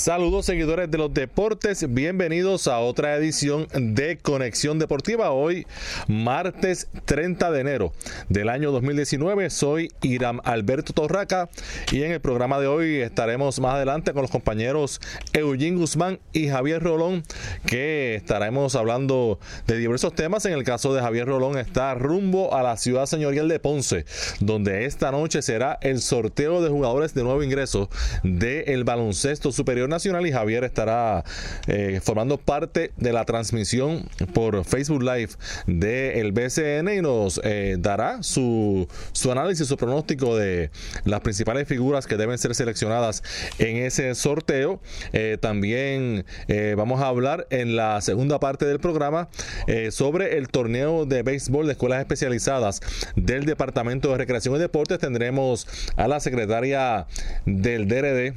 Saludos seguidores de los deportes, bienvenidos a otra edición de Conexión Deportiva. Hoy, martes 30 de enero del año 2019, soy Iram Alberto Torraca y en el programa de hoy estaremos más adelante con los compañeros Eugene Guzmán y Javier Rolón, que estaremos hablando de diversos temas. En el caso de Javier Rolón está rumbo a la ciudad señorial de Ponce, donde esta noche será el sorteo de jugadores de nuevo ingreso del baloncesto superior nacional y Javier estará eh, formando parte de la transmisión por Facebook Live del BCN y nos eh, dará su, su análisis, su pronóstico de las principales figuras que deben ser seleccionadas en ese sorteo. Eh, también vamos a hablar en la segunda parte del programa sobre el torneo de béisbol de escuelas especializadas del Departamento de Recreación y Deportes. Tendremos a la secretaria del DRD,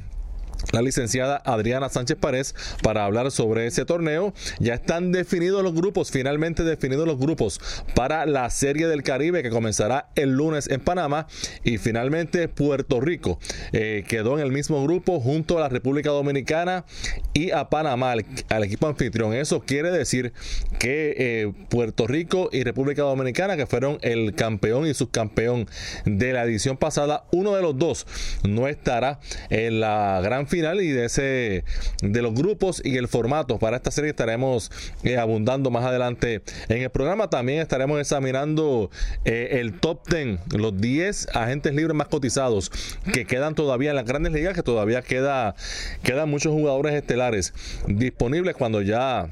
la licenciada Adriana Sánchez Párez para hablar sobre ese torneo. Ya están definidos los grupos, finalmente definidos los grupos para la Serie del Caribe que comenzará el lunes en Panamá y finalmente Puerto Rico eh, quedó en el mismo grupo junto a la República Dominicana y a Panamá, al, equipo anfitrión. Eso quiere decir que eh, Puerto Rico y República Dominicana, que fueron el campeón y subcampeón de la edición pasada, uno de los dos no estará en la gran final y de ese de los grupos y el formato para esta serie estaremos eh, abundando más adelante en el programa. También estaremos examinando eh, el top 10, los 10 agentes libres más cotizados que quedan todavía en las grandes ligas, que todavía queda, quedan muchos jugadores estelares disponibles cuando ya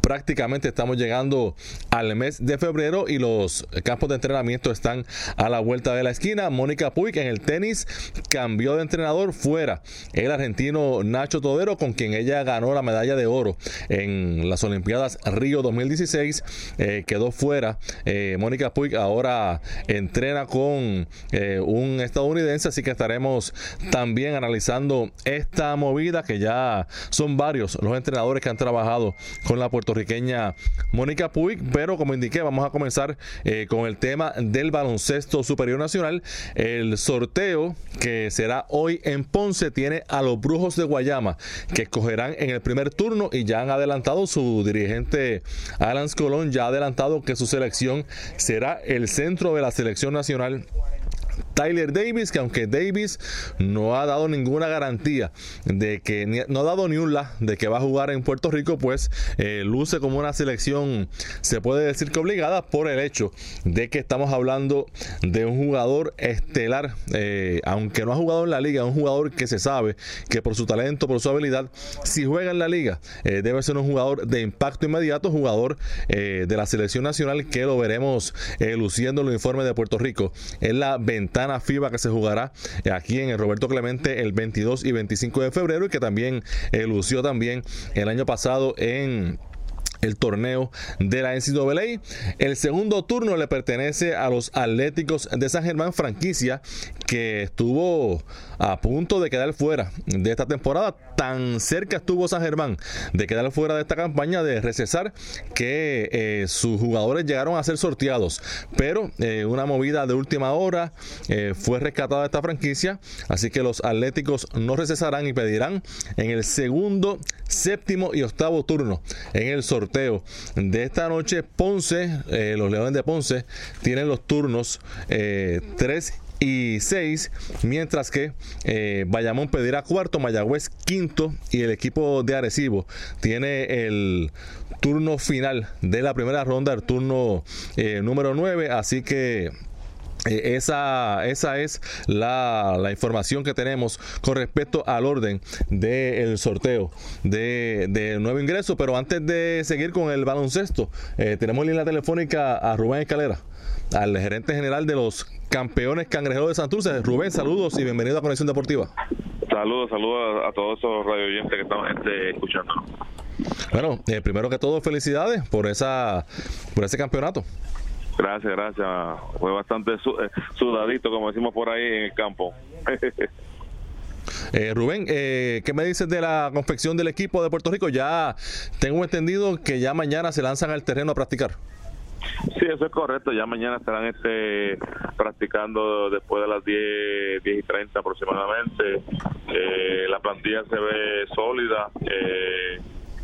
prácticamente estamos llegando al mes de febrero y los campos de entrenamiento están a la vuelta de la esquina. Mónica Puig en el tenis cambió de entrenador fuera. El argentino Nacho Todero, con quien ella ganó la medalla de oro en las Olimpiadas Río 2016, eh, quedó fuera. Eh, Mónica Puig ahora entrena con eh, un estadounidense, así que estaremos también analizando esta movida que ya son varios los entrenadores que han trabajado con la puertorriqueña Mónica Puig, pero como indiqué, vamos a comenzar eh, con el tema del baloncesto superior nacional. El sorteo que será hoy en Ponce tiene a los Brujos de Guayama, que escogerán en el primer turno y ya han adelantado su dirigente Alan Colón, ya ha adelantado que su selección será el centro de la selección nacional Tyler Davis, que aunque Davis no ha dado ninguna garantía de que no ha dado ni un la de que va a jugar en Puerto Rico, pues eh, luce como una selección, se puede decir que obligada por el hecho de que estamos hablando de un jugador estelar, eh, aunque no ha jugado en la liga, un jugador que se sabe que por su talento, por su habilidad, si juega en la liga, eh, debe ser un jugador de impacto inmediato, jugador de la selección nacional que lo veremos luciendo el uniforme de Puerto Rico. Es la ventaja FIBA que se jugará aquí en el Roberto Clemente el 22 y 25 de febrero y que también eh, lució también el año pasado en el torneo de la NCAA. El segundo turno le pertenece a los Atléticos de San Germán, franquicia que estuvo a punto de quedar fuera de esta temporada. Tan cerca estuvo San Germán de quedar fuera de esta campaña, de recesar, que eh, sus jugadores llegaron a ser sorteados. Pero eh, una movida de última hora eh, fue rescatada esta franquicia. Así que los Atléticos no recesarán y pedirán en el segundo, séptimo y octavo turno en el sorteo de esta noche. Ponce, los Leones de Ponce, tienen los turnos 3 eh, y 6, mientras que eh, Bayamón pedirá cuarto, Mayagüez quinto y el equipo de Arecibo tiene el turno final de la primera ronda, el turno número 9, así que eh, esa, esa es la, información que tenemos con respecto al orden del sorteo de, nuevo ingreso. Pero antes de seguir con el baloncesto, eh, tenemos en línea telefónica a Rubén Escalera, al gerente general de los campeones cangrejeros de Santurce. Rubén, saludos y bienvenido a Conexión Deportiva. Saludos, saludos a, todos esos radio oyentes que estamos este, escuchando. Bueno, eh, primero que todo, felicidades por esa por ese campeonato. Gracias, gracias. Fue bastante eh, sudadito, como decimos por ahí en el campo. Eh, Rubén, eh, ¿qué me dices de la confección del equipo de Puerto Rico? Ya tengo entendido que ya mañana se lanzan al terreno a practicar. Sí, eso es correcto. Ya mañana estarán este, practicando después de las 10, 10 y 30 aproximadamente. Eh, la plantilla se ve sólida. Eh,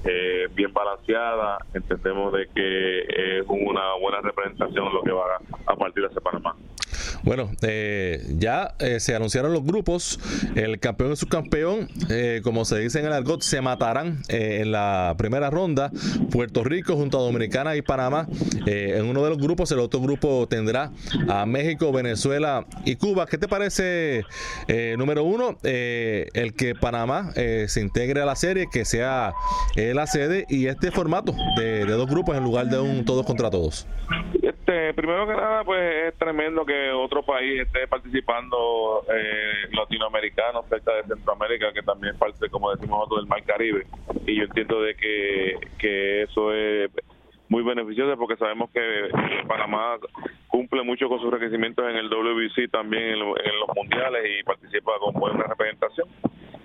eh, bien balanceada. Entendemos de que es una buena representación lo que va a, partir de Panamá. Bueno, eh, ya eh, se anunciaron los grupos. El campeón y subcampeón, eh, como se dice en el argot, se matarán en la primera ronda. Puerto Rico junto a Dominicana y Panamá. en uno de los grupos, el otro grupo tendrá a México, Venezuela y Cuba. ¿Qué te parece, número uno, el que Panamá se integre a la serie, que sea la sede y este formato de, de dos grupos en lugar de un todos contra todos? Este, primero que nada, pues es tremendo que otro país esté participando eh, latinoamericano cerca de Centroamérica, que también parte, como decimos nosotros, del Mar Caribe. Y yo entiendo de que, que eso es muy beneficioso porque sabemos que Panamá cumple mucho con sus requerimientos en el WBC también en, los mundiales y participa con buena representación.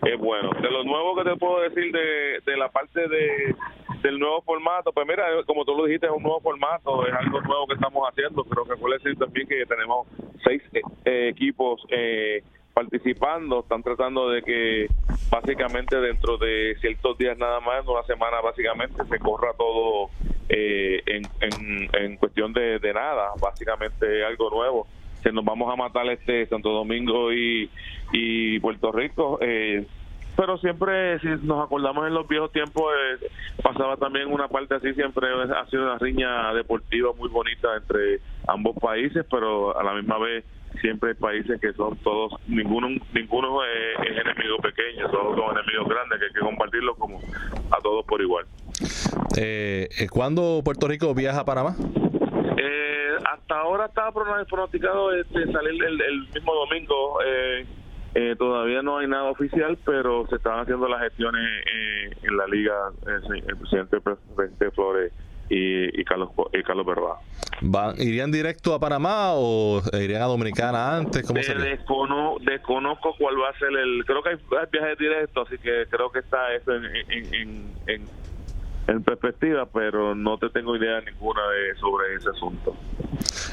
Es bueno. De lo nuevo que te puedo decir de, de la parte de del nuevo formato, pues mira, como tú lo dijiste, es un nuevo formato, es algo nuevo que estamos haciendo, pero que puede decir también que tenemos seis eh, equipos eh, participando, están tratando de que básicamente dentro de ciertos días nada más, en una semana básicamente, se corra todo eh, en, en, cuestión de, de nada, básicamente algo nuevo que nos vamos a matar este Santo Domingo y, y Puerto Rico. Eh, pero siempre, si nos acordamos en los viejos tiempos, eh, pasaba también una parte así, siempre ha sido una riña deportiva muy bonita entre ambos países, pero a la misma vez siempre hay países que son todos, ninguno ninguno es, enemigo pequeño, todos son enemigos grandes, que hay que compartirlo como a todos por igual. Eh, ¿Cuándo Puerto Rico viaja a Panamá? Eh, hasta ahora estaba pronosticado este, salir el, el mismo domingo. Eh, eh, todavía no hay nada oficial, pero se están haciendo las gestiones eh, en la liga, eh, el presidente, presidente Flores y, Carlos y Carlos ¿Van, ¿Irían directo a Panamá o irían a Dominicana antes? ¿Cómo desconozco cuál va a ser el... Creo que hay, viajes directos, así que creo que está eso en, en, en perspectiva, pero no te tengo idea ninguna de sobre ese asunto.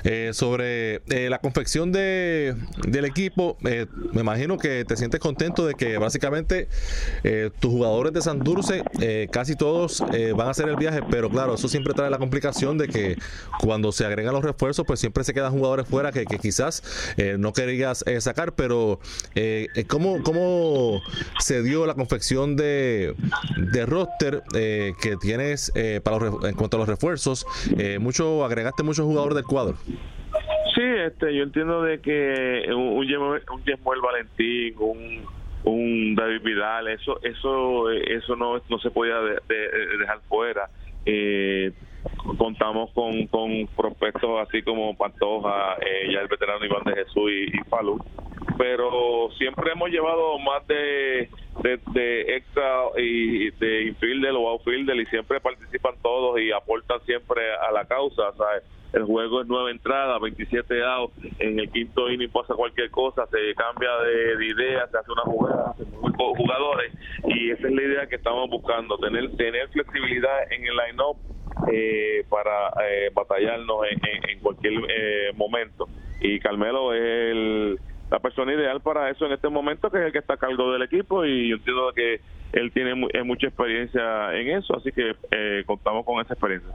Eh, sobre eh, la confección de, del equipo, eh, me imagino que te sientes contento de que básicamente tus jugadores de Santurce, casi todos van a hacer el viaje, pero claro, eso siempre trae la complicación de que cuando se agregan los refuerzos, pues siempre se quedan jugadores fuera que, que quizás no querías sacar, pero ¿cómo, ¿cómo se dio la confección de, de roster que tienes para en cuanto a los refuerzos? mucho agregaste muchos jugadores del cuadro. Sí, este, yo entiendo de que un, un Valentín, un, un David Vidal, eso, eso, eso no, no se podía dejar fuera. Eh, contamos con, con prospectos así como Pantoja, eh, ya el veterano Iván de Jesús y, y Falú, pero siempre hemos llevado más de, de, extra y de infielder o outfielder y siempre participan todos y aportan siempre a la causa, ¿sabes? el juego es nueva entrada, 27 outs, en el quinto inning pasa cualquier cosa, se cambia de, idea, se hace una jugada, se jugadores y esa es la idea que estamos buscando, tener tener flexibilidad en el line-up eh, para eh, batallarnos en, cualquier eh, momento. Y Carmelo es el la persona ideal para eso en este momento, que es el que está a cargo del equipo y yo entiendo que él tiene mucha experiencia en eso, así que eh, contamos con esa experiencia.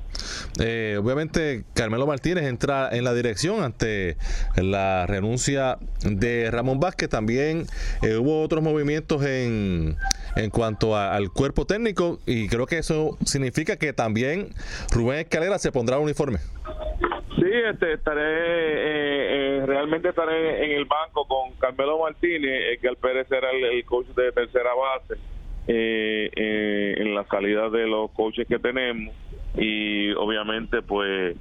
Eh, obviamente, Carmelo Martínez entra en la dirección ante la renuncia de Ramón Vázquez. También eh, hubo otros movimientos en, en cuanto al cuerpo técnico y creo que eso significa que también Rubén Escalera se pondrá uniforme. Sí, este, estaré, realmente estaré en el banco con Carmelo Martínez, que al parecer era el coach de tercera base eh, eh, en la salida de los coaches que tenemos. Y obviamente pues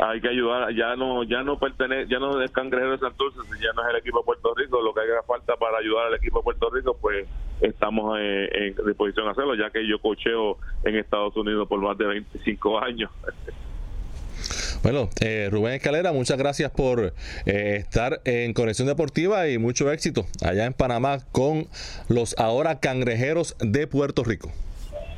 hay que ayudar ya no ya no pertenece ya no es cangrejero de Santurce ya no es el equipo de Puerto Rico lo que haga falta para ayudar al equipo de Puerto Rico pues estamos eh, en disposición a hacerlo ya que yo cocheo en Estados Unidos por más de 25 años Bueno, eh, Rubén Escalera, muchas gracias por eh, estar en Conexión Deportiva y mucho éxito allá en Panamá con los ahora cangrejeros de Puerto Rico.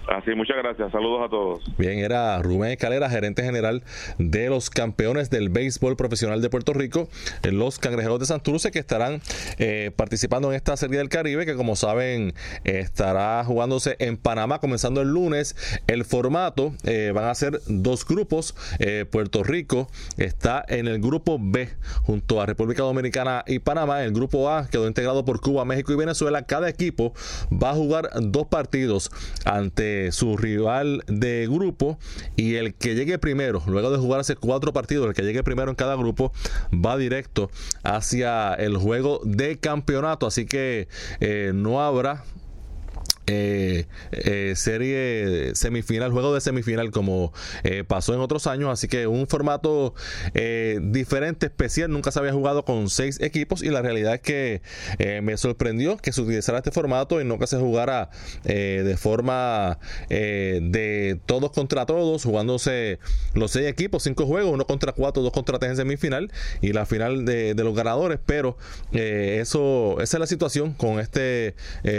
Así, muchas gracias. Saludos a todos. Bien, era Rubén Escalera, gerente general de los campeones del béisbol profesional de Puerto Rico, los Cangrejeros de Santurce, que estarán eh, participando en esta Serie del Caribe, que como saben estará jugándose en Panamá comenzando el lunes. El formato eh, van a ser dos grupos. Eh, Puerto Rico está en el grupo B junto a República Dominicana y Panamá. El grupo A quedó integrado por Cuba, México y Venezuela. Cada equipo va a jugar dos partidos ante su rival de grupo y el que llegue primero, luego de jugarse cuatro partidos, el que llegue primero en cada grupo va directo hacia el juego de campeonato. Así que eh, no habrá eh, eh, serie semifinal, juego de semifinal como eh, pasó en otros años, así que un formato diferente, especial, nunca se había jugado con seis equipos y la realidad es que me sorprendió que se utilizara este formato y no que se jugara de forma de todos contra todos, jugándose los seis equipos, cinco juegos, uno contra cuatro, dos contra tres en semifinal y la final de, los ganadores, pero eso, esa es la situación con este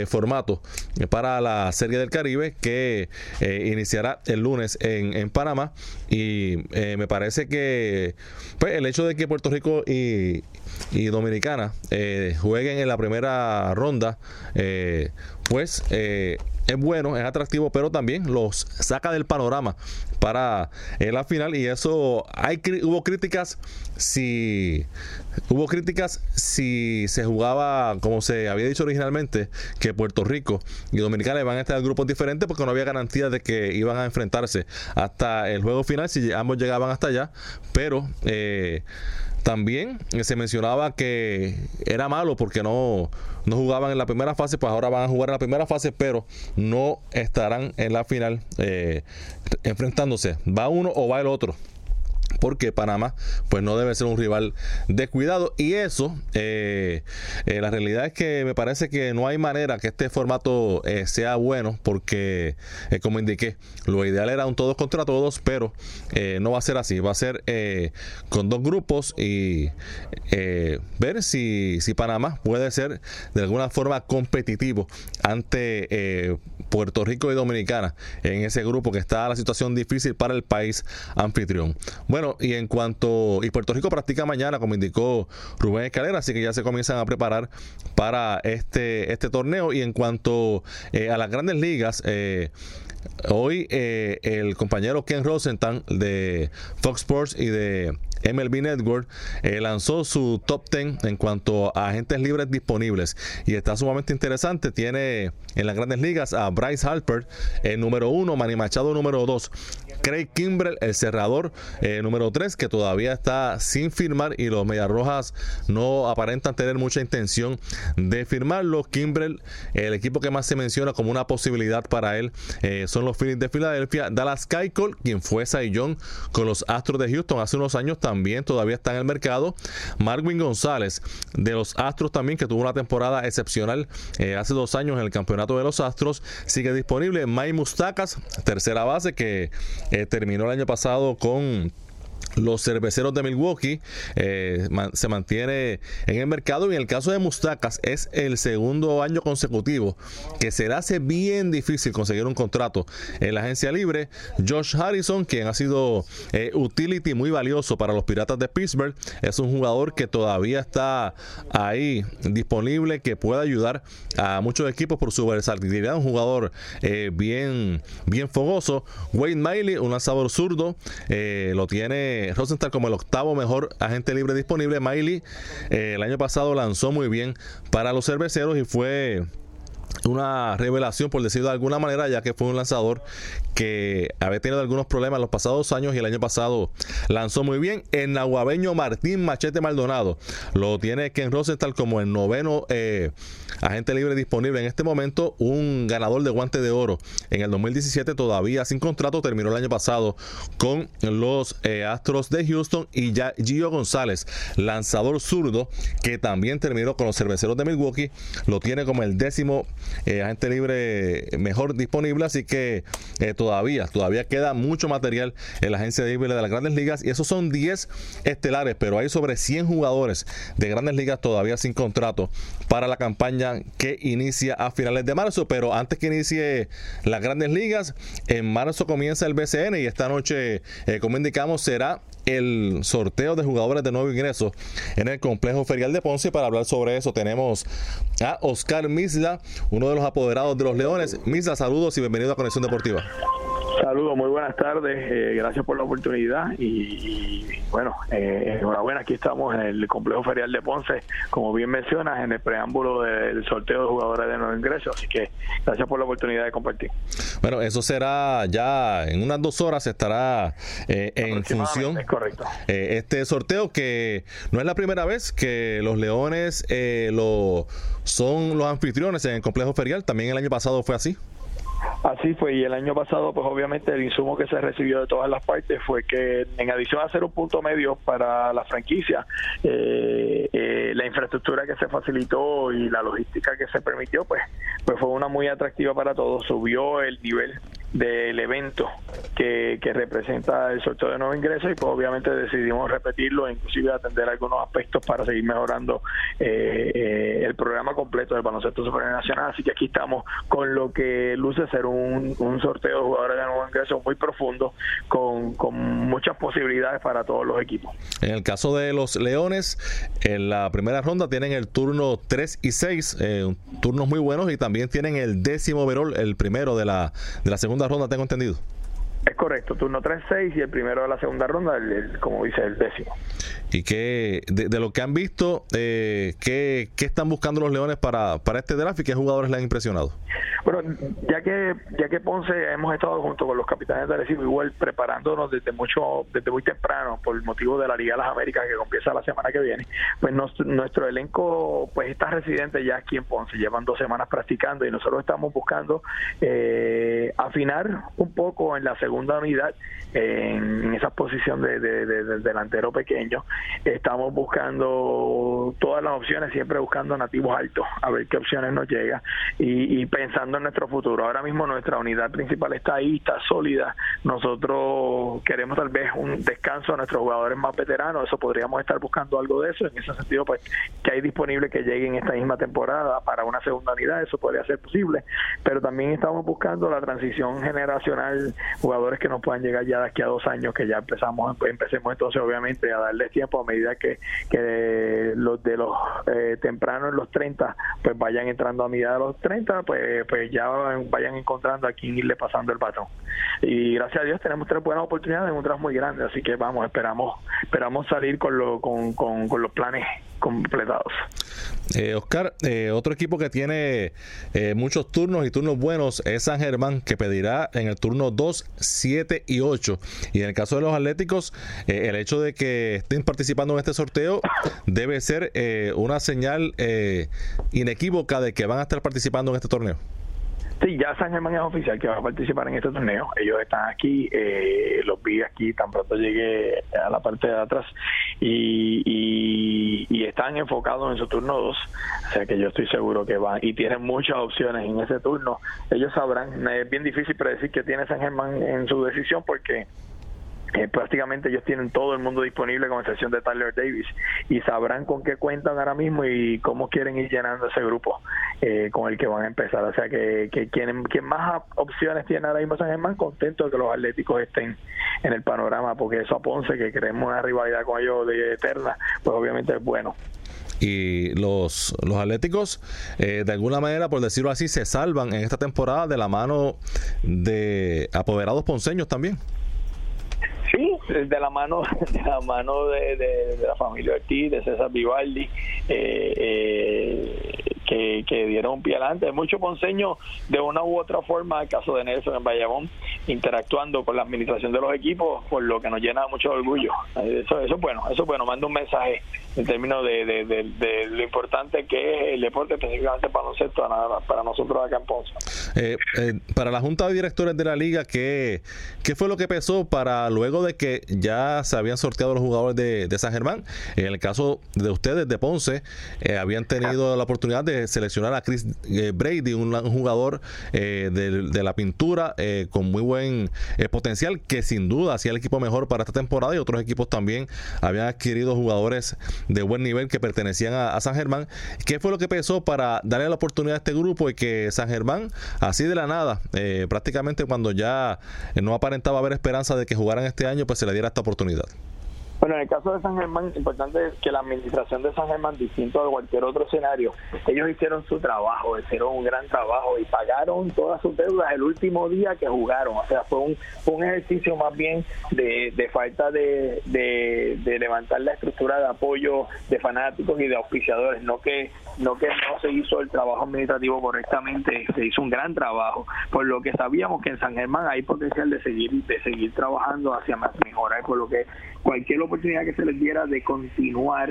formato. Para la Serie del Caribe que eh, iniciará el lunes en, Panamá. Y eh, me parece que pues, el hecho de que Puerto Rico y, Dominicana eh, jueguen en la primera ronda, pues es bueno, es atractivo, pero también los saca del panorama para la final y eso hay hubo críticas si hubo críticas si se jugaba como se había dicho originalmente que Puerto Rico y Dominicana iban a estar en grupos diferentes porque no había garantía de que iban a enfrentarse hasta el juego final si ambos llegaban hasta allá, pero eh, también se mencionaba que era malo porque no, no jugaban en la primera fase, pues ahora van a jugar en la primera fase, pero no estarán en la final eh, enfrentándose. Va uno o va el otro porque Panamá pues no debe ser un rival de cuidado. Y eso eh, eh, la realidad es que me parece que no hay manera que este formato eh, sea bueno porque como indiqué lo ideal era un todos contra todos pero no va a ser así. Va a ser con dos grupos y ver si, si Panamá puede ser de alguna forma competitivo ante Puerto Rico y Dominicana en ese grupo que está la situación difícil para el país anfitrión bueno y en cuanto. Y Puerto Rico practica mañana, como indicó Rubén Escalera, así que ya se comienzan a preparar para este, este torneo. Y en cuanto eh, a las grandes ligas, eh, Hoy eh, el compañero Ken Rosenthal de Fox Sports y de MLB Network eh, lanzó su top 10 en cuanto a agentes libres disponibles y está sumamente interesante. Tiene en las grandes ligas a Bryce Harper, el número uno, Manny Machado número 2, Craig Kimbrell, el cerrador eh, número 3, que todavía está sin firmar y los Medias Rojas no aparentan tener mucha intención de firmarlo. Kimbrell, el equipo que más se menciona como una posibilidad para él, eh, son los Phillies de Filadelfia. Dallas Keuchel, quien fue Cy con los Astros de Houston hace unos años, también todavía está en el mercado. Marwin González de los Astros también, que tuvo una temporada excepcional eh, hace dos años en el campeonato de los Astros, sigue disponible. May Mustacas, tercera base, que eh, terminó el año pasado con los cerveceros de Milwaukee eh, se mantiene en el mercado y en el caso de Mustacas es el segundo año consecutivo que se le hace bien difícil conseguir un contrato en la agencia libre. Josh Harrison, quien ha sido eh, utility muy valioso para los Piratas de Pittsburgh, es un jugador que todavía está ahí disponible, que puede ayudar a muchos equipos por su versatilidad, un jugador eh, bien, bien fogoso. Wayne Miley, un lanzador zurdo, lo tiene Rosenthal como el octavo mejor agente libre disponible. Miley eh, el año pasado lanzó muy bien para los cerveceros y fue una revelación, por decirlo de alguna manera, ya que fue un lanzador que había tenido algunos problemas en los pasados años y el año pasado lanzó muy bien. El nahuabeño Martín Machete Maldonado lo tiene Ken Rosenthal como el noveno eh, agente libre disponible en este momento, un ganador de guante de oro en el 2017, todavía sin contrato, terminó el año pasado con los eh, Astros de Houston y ya Gio González, lanzador zurdo, que también terminó con los cerveceros de Milwaukee, lo tiene como el décimo eh, agente libre mejor disponible, así que eh, todavía, todavía queda mucho material en la agencia libre de las grandes ligas y esos son 10 estelares, pero hay sobre 100 jugadores de grandes ligas todavía sin contrato para la campaña que inicia a finales de marzo, pero antes que inicie las grandes ligas, en marzo comienza el BCN y esta noche, eh, como indicamos, será el sorteo de jugadores de nuevo ingreso en el complejo ferial de Ponce. Para hablar sobre eso tenemos a Oscar Misla, uno de los apoderados de los Leones. Misla, saludos y bienvenido a Conexión Deportiva. Saludos, muy buenas tardes, eh, gracias por la oportunidad y, bueno, eh, enhorabuena, aquí estamos en el complejo ferial de Ponce, como bien mencionas, en el preámbulo del sorteo de jugadores de nuevo ingreso, así que gracias por la oportunidad de compartir. Bueno, eso será ya en unas dos horas estará eh, en función. Correcto. este sorteo que no es la primera vez que los Leones lo son los anfitriones en el complejo ferial, también el año pasado fue así. Así fue, y el año pasado, pues obviamente el insumo que se recibió de todas las partes fue que, en adición a hacer un punto medio para la franquicia, eh, eh, la infraestructura que se facilitó y la logística que se permitió, pues, pues fue una muy atractiva para todos, subió el nivel del evento que, que, representa el sorteo de nuevos ingresos y pues obviamente decidimos repetirlo e inclusive atender algunos aspectos para seguir mejorando eh, eh, el programa completo del baloncesto superior nacional. Así que aquí estamos con lo que luce ser un, un sorteo de jugadores de nuevos ingresos muy profundo con, con muchas posibilidades para todos los equipos. En el caso de los Leones en la primera ronda tienen el turno 3 y 6 eh, turnos muy buenos y también tienen el décimo overall el primero de la, de la segunda ronda, tengo entendido. Es correcto, turno 3-6 y el primero de la segunda ronda, el, como dice, el décimo. ¿Y qué, de, lo que han visto, eh, ¿qué, ¿qué, están buscando los Leones para, para este draft y qué jugadores les han impresionado? Bueno, ya que ya que Ponce hemos estado junto con los capitanes de Arecibo igual preparándonos desde mucho desde muy temprano por el motivo de la Liga de las Américas que comienza la semana que viene, pues nuestro elenco pues está residente ya aquí en Ponce, llevan dos semanas practicando y nosotros estamos buscando eh, afinar un poco en la segunda unidad en, esa posición de, delantero pequeño. Estamos buscando todas las opciones, siempre buscando nativos altos, a ver qué opciones nos llega y, pensando en nuestro futuro. Ahora mismo nuestra unidad principal está ahí, está sólida. Nosotros queremos tal vez un descanso a nuestros jugadores más veteranos. Eso podríamos estar buscando algo de eso. En ese sentido, pues, que hay disponible que lleguen esta misma temporada para una segunda unidad. Eso podría ser posible. Pero también estamos buscando la transición generacional, jugadores que nos puedan llegar ya de aquí a dos años, que ya empezamos, empecemos entonces, obviamente, a darles tiempo a medida que, que los de los eh, tempranos en los 30, pues vayan entrando a medida de los 30, pues, pues ya vayan encontrando a quién irle pasando el batón. Y gracias a Dios tenemos tres buenas oportunidades en un muy grande, así que vamos, esperamos esperamos salir con, lo, con, con, los planes completados. Eh, Oscar, eh, otro equipo que tiene eh, muchos turnos y turnos buenos es San Germán, que pedirá en el turno 2, 7 y 8. Y en el caso de los Atléticos, eh, el hecho de que estén participando en este sorteo debe ser una señal inequívoca de que van a estar participando en este torneo. Sí, ya San Germán es oficial que va a participar en este torneo. Ellos están aquí, eh, los vi aquí tan pronto llegué a la parte de atrás y, y, están enfocados en su turno 2. O sea que yo estoy seguro que van y tienen muchas opciones en ese turno. Ellos sabrán, es bien difícil predecir que tiene San Germán en su decisión porque eh, prácticamente ellos tienen todo el mundo disponible con excepción de Tyler Davis y sabrán con qué cuentan ahora mismo y cómo quieren ir llenando ese grupo eh, con el que van a empezar. O sea que, que quien, quien más opciones tiene ahora mismo San Germán, contento de que los atléticos estén en el panorama, porque eso a Ponce, que creemos una rivalidad con ellos de eterna, pues obviamente es bueno y los, los Atléticos eh, de alguna manera, por decirlo así, se salvan en esta temporada de la mano de apoderados ponceños también. De la mano de la mano de, la familia Ortiz, de César Vivaldi, eh, eh, que, que, dieron pie adelante. Mucho ponceño de una u otra forma, el caso de Nelson en Bayamón, interactuando con la administración de los equipos, por lo que nos llena mucho orgullo. Eso, eso es bueno, eso es bueno, manda un mensaje en términos de, lo importante que es el deporte, específicamente para nosotros, para nosotros acá en Ponce. Eh, eh, para la Junta de Directores de la Liga, ¿qué, ¿qué fue lo que pesó para luego de que ya se habían sorteado los jugadores de, de San Germán? En el caso de ustedes de Ponce, eh, habían tenido la oportunidad de seleccionar a Chris Brady, un, jugador de, la pintura con muy buen potencial, que sin duda hacía el equipo mejor para esta temporada y otros equipos también habían adquirido jugadores de buen nivel que pertenecían a, San Germán. ¿Qué fue lo que pesó para darle la oportunidad a este grupo y que San Germán, así de la nada, eh, prácticamente cuando ya no aparentaba haber esperanza de que jugaran este año, pues se le diera esta oportunidad? Bueno, en el caso de San Germán, importante es que la administración de San Germán, distinto a cualquier otro escenario, ellos hicieron su trabajo, hicieron un gran trabajo y pagaron todas sus deudas el último día que jugaron. O sea, fue un, un ejercicio más bien de, de falta de, de, levantar la estructura de apoyo de fanáticos y de auspiciadores, no que no que no se hizo el trabajo administrativo correctamente, se hizo un gran trabajo, por lo que sabíamos que en San Germán hay potencial de seguir de seguir trabajando hacia más mejoras, por lo que cualquier oportunidad que se les diera de continuar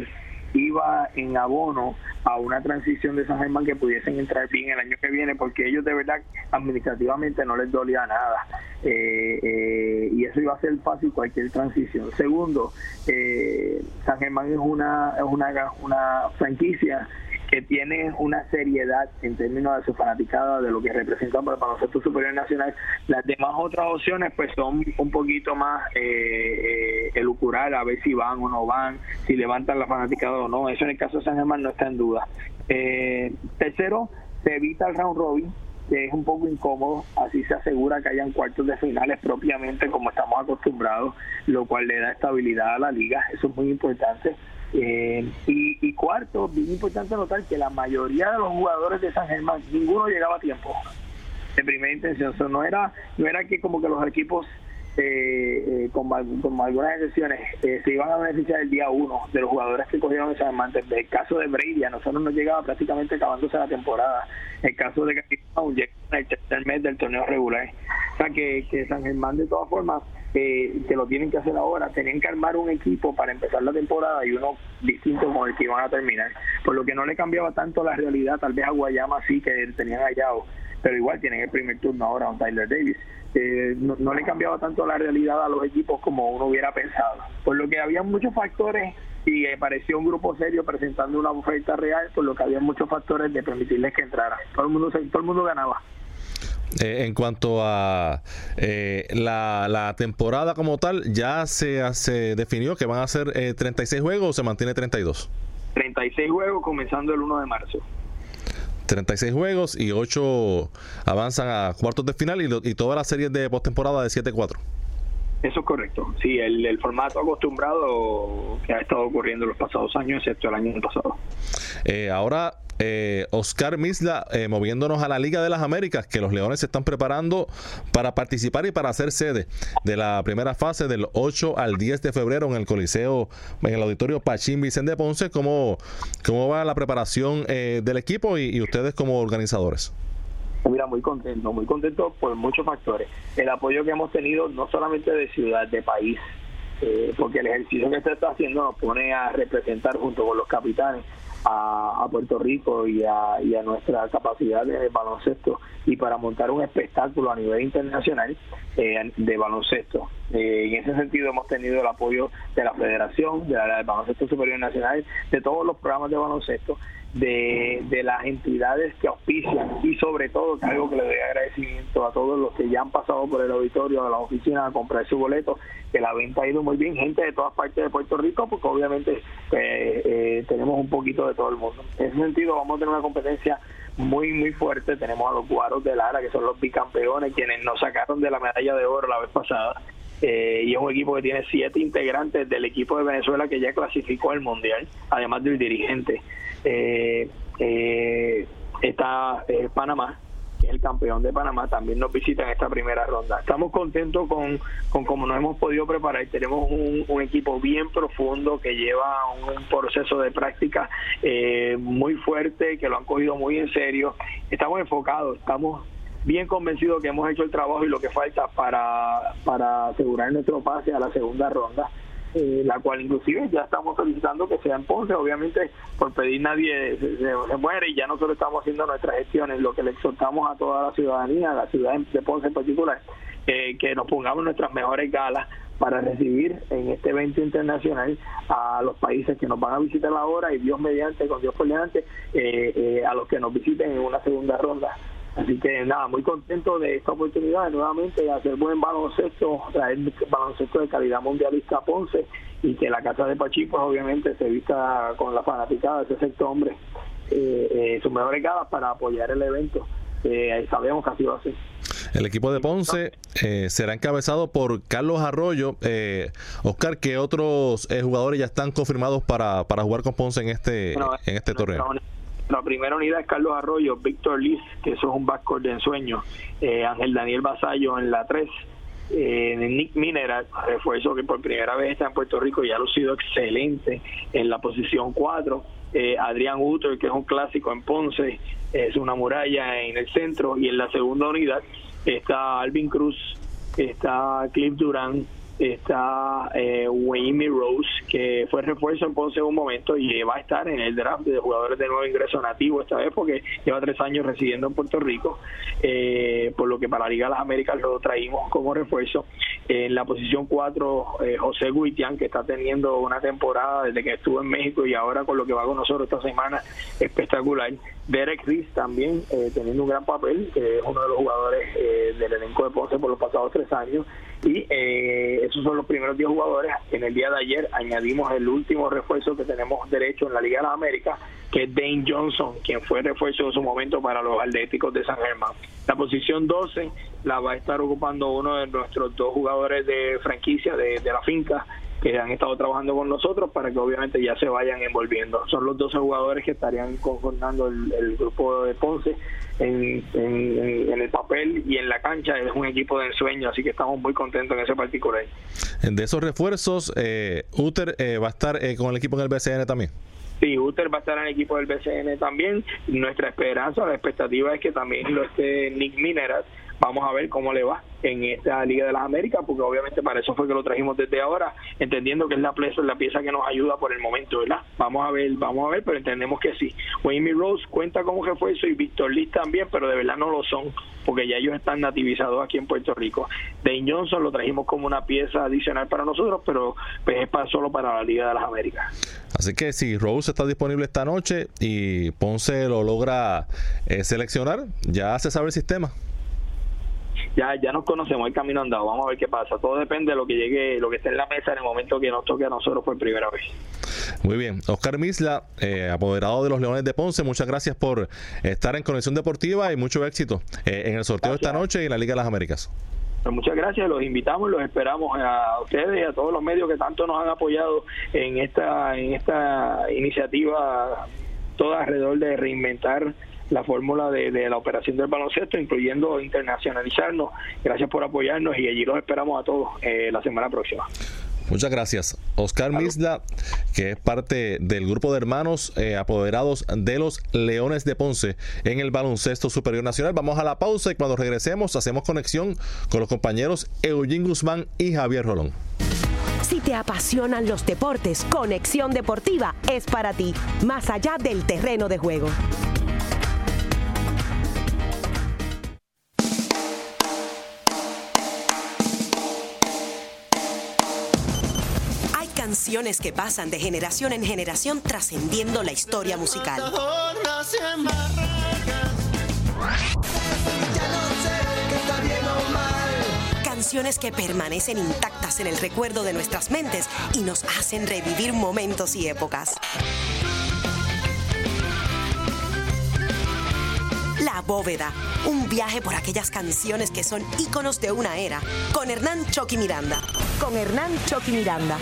iba en abono a una transición de San Germán que pudiesen entrar bien el año que viene, porque ellos de verdad administrativamente no les dolía nada. Eh, eh, y eso iba a ser fácil cualquier transición. Segundo, eh, San Germán es una, es una, una franquicia que tiene una seriedad en términos de su fanaticada, de lo que representan para el baloncesto superior nacional. Las demás otras opciones pues son un poquito más eh, eh, elucurar, a ver si van o no van, si levantan la fanaticada o no. Eso en el caso de San Germán no está en duda. Eh, tercero, se evita el round robin, que es un poco incómodo, así se asegura que hayan cuartos de finales propiamente como estamos acostumbrados, lo cual le da estabilidad a la liga, eso es muy importante. Eh, y, cuarto, bien importante notar que la mayoría de los jugadores de San Germán, ninguno llegaba a tiempo de primera intención. no era no era que como que los equipos, eh, eh, con, algunas excepciones, se iban a beneficiar el día uno de los jugadores que cogieron San Germán. El caso de Brady, nosotros nos llegaba prácticamente acabándose la temporada. El caso de que llega en el tercer mes del torneo regular. O sea que, que San Germán de todas formas eh, que lo tienen que hacer ahora. Tenían que armar un equipo para empezar la temporada y uno distinto con el que iban a terminar. Por lo que no le cambiaba tanto la realidad, tal vez a Guayama sí que tenían hallado, pero igual tienen el primer turno ahora con Tyler Davis. Eh, no, le cambiaba tanto la realidad a los equipos como uno hubiera pensado. Por lo que había muchos factores y eh, pareció un grupo serio presentando una oferta real, por lo que había muchos factores de permitirles que entraran. Todo el mundo, todo el mundo ganaba. Eh, en cuanto a eh, la, temporada como tal, ya se, se definió que van a ser 36 eh, juegos o se mantiene 32? 36 juegos comenzando el 1 de marzo. 36 juegos y 8 avanzan a cuartos de final y, y todas las series de postemporada de 7-4. Eso es correcto. Sí, el, el, formato acostumbrado que ha estado ocurriendo en los pasados años, excepto el año pasado. ahora eh, Oscar Misla eh, moviéndonos a la Liga de las Américas, que los Leones se están preparando para participar y para hacer sede de la primera fase del 8 al 10 de febrero en el Coliseo, en el Auditorio Pachín Vicente Ponce. ¿Cómo, cómo va la preparación eh, del equipo y, ustedes como organizadores? Mira, muy contento, muy contento por muchos factores. El apoyo que hemos tenido no solamente de ciudad, de país, eh, porque el ejercicio que se está haciendo nos pone a representar junto con los capitanes a, Puerto Rico y a, y a nuestra capacidad de baloncesto y para montar un espectáculo a nivel internacional eh, de baloncesto. Eh, en ese sentido hemos tenido el apoyo de la Federación, de la, Baloncesto Superior Nacional, de todos los programas de baloncesto de, de las entidades que auspician y sobre todo, que algo que le doy agradecimiento a todos los que ya han pasado por el auditorio, a la oficina a comprar su boleto, que la venta ha ido muy bien, gente de todas partes de Puerto Rico, porque obviamente eh, eh, tenemos un poquito de todo el mundo. En ese sentido vamos a tener una competencia muy, muy fuerte. Tenemos a los Guaros de Lara, que son los bicampeones, quienes nos sacaron de la medalla de oro la vez pasada. Eh, y es un equipo que tiene siete integrantes del equipo de Venezuela que ya clasificó al Mundial, además del dirigente está eh, Panamá, que es el campeón de Panamá, también nos visita en esta primera ronda. Estamos contentos con, con cómo nos hemos podido preparar. Tenemos un, equipo bien profundo que lleva un proceso de práctica eh, muy fuerte, que lo han cogido muy en serio. Estamos enfocados, estamos bien convencido que hemos hecho el trabajo y lo que falta para, para asegurar nuestro pase a la segunda ronda. Eh, la cual inclusive ya estamos solicitando que sea en Ponce, obviamente por pedir nadie se, muere y ya nosotros estamos haciendo nuestras gestiones, lo que le exhortamos a toda la ciudadanía, a la ciudad de Ponce en particular, eh, que nos pongamos nuestras mejores galas para recibir en este evento internacional a los países que nos van a visitar ahora y Dios mediante, con Dios por delante, eh, a los que nos visiten en una segunda ronda Así que nada, muy contento de esta oportunidad de nuevamente hacer buen baloncesto, traer baloncesto de calidad mundialista a Ponce y que la Casa de Pachi pues obviamente se vista con la fanaticada de ese sector hombre eh, eh, sus mejores galas para apoyar el evento. Eh, sabemos que ha sido así. El equipo de Ponce eh, será encabezado por Carlos Arroyo. Eh, Oscar, ¿qué otros jugadores ya están confirmados para, para jugar con Ponce en este, en este torneo? La primera unidad es Carlos Arroyo, Víctor Liz, que eso es un backcourt de ensueño, eh, Ángel Daniel Basallo en la 3, eh, Nick Minera, refuerzo que por primera vez está en Puerto Rico y ha lucido excelente en la posición 4. Eh, Adrián Uter, que es un clásico en Ponce, es una muralla en el centro. Y en la segunda unidad está Alvin Cruz, está Cliff Durán, está eh, Wayne Rose, que fue refuerzo en Ponce en un momento y va a estar en el draft de jugadores de nuevo ingreso nativo esta vez porque lleva tres años residiendo en Puerto Rico, eh, por lo que para la Liga de las Américas lo traímos como refuerzo. En la posición 4, eh, José Guitián, que está teniendo una temporada desde que estuvo en México y ahora con lo que va con nosotros esta semana espectacular. Derek Riz también eh, teniendo un gran papel, que es uno de los jugadores del elenco de Ponce por los pasados tres años. Y eh, esos son los primeros 10 jugadores. En el día de ayer añadimos el último refuerzo que tenemos derecho en la Liga de las Américas, que es Dane Johnson, quien fue refuerzo en su momento para los Atléticos de San Germán. La posición 12 la va a estar ocupando uno de nuestros dos jugadores de franquicia de, la finca que han estado trabajando con nosotros para que obviamente ya se vayan envolviendo. Son los 12 jugadores que estarían conformando el grupo de Ponce en, en, el papel y en la cancha es un equipo de ensueño, así que estamos muy contentos en ese particular. De esos refuerzos, eh, Uter eh, va a estar eh, con el equipo en el BCN también. Sí, Uter va a estar en el equipo del BCN también. Nuestra esperanza, la expectativa es que también lo esté Nick Mineras. Vamos a ver cómo le va en esta Liga de las Américas, porque obviamente para eso fue que lo trajimos desde ahora, entendiendo que es la pieza, que nos ayuda por el momento, ¿verdad? Vamos a ver, vamos a ver, pero entendemos que sí. Wayne Rose cuenta como refuerzo y Víctor Liz también, pero de verdad no lo son, porque ya ellos están nativizados aquí en Puerto Rico. Dane Johnson lo trajimos como una pieza adicional para nosotros, pero pues es para, solo para la Liga de las Américas. Así que si Rose está disponible esta noche y Ponce lo logra eh, seleccionar, ya se sabe el sistema ya ya nos conocemos el camino andado. Vamos a ver qué pasa. Todo depende de lo que llegue lo que esté en la mesa en el momento que nos toque a nosotros por primera vez. Muy bien. Oscar Misla eh, apoderado de los Leones de Ponce muchas gracias por estar en Conexión Deportiva y mucho éxito eh, en el sorteo de esta noche y en la Liga de las Américas. Pues muchas gracias, los invitamos, los esperamos a ustedes y a todos los medios que tanto nos han apoyado en esta en esta iniciativa toda alrededor de reinventar la fórmula de, la operación del baloncesto, incluyendo internacionalizarnos. Gracias por apoyarnos y allí los esperamos a todos eh, la semana próxima. Muchas gracias. Oscar Misla, que es parte del grupo de hermanos eh, apoderados de los Leones de Ponce en el baloncesto superior nacional. Vamos a la pausa y cuando regresemos hacemos conexión con los compañeros Eugene Guzmán y Javier Rolón. Si te apasionan los deportes, Conexión Deportiva es para ti, más allá del terreno de juego. Canciones que pasan de generación en generación trascendiendo la historia musical. Canciones que permanecen intactas en el recuerdo de nuestras mentes y nos hacen revivir momentos y épocas. La Bóveda, un viaje por aquellas canciones que son íconos de una era, con Hernán Choqui Miranda. Con Hernán Choqui Miranda.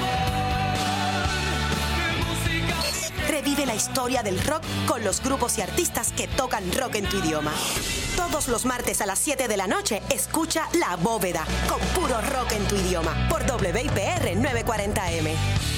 Revive la historia del rock con los grupos y artistas que tocan rock en tu idioma. Todos los martes a las 7 de la noche, escucha La Bóveda con puro rock en tu idioma por WIPR 940M.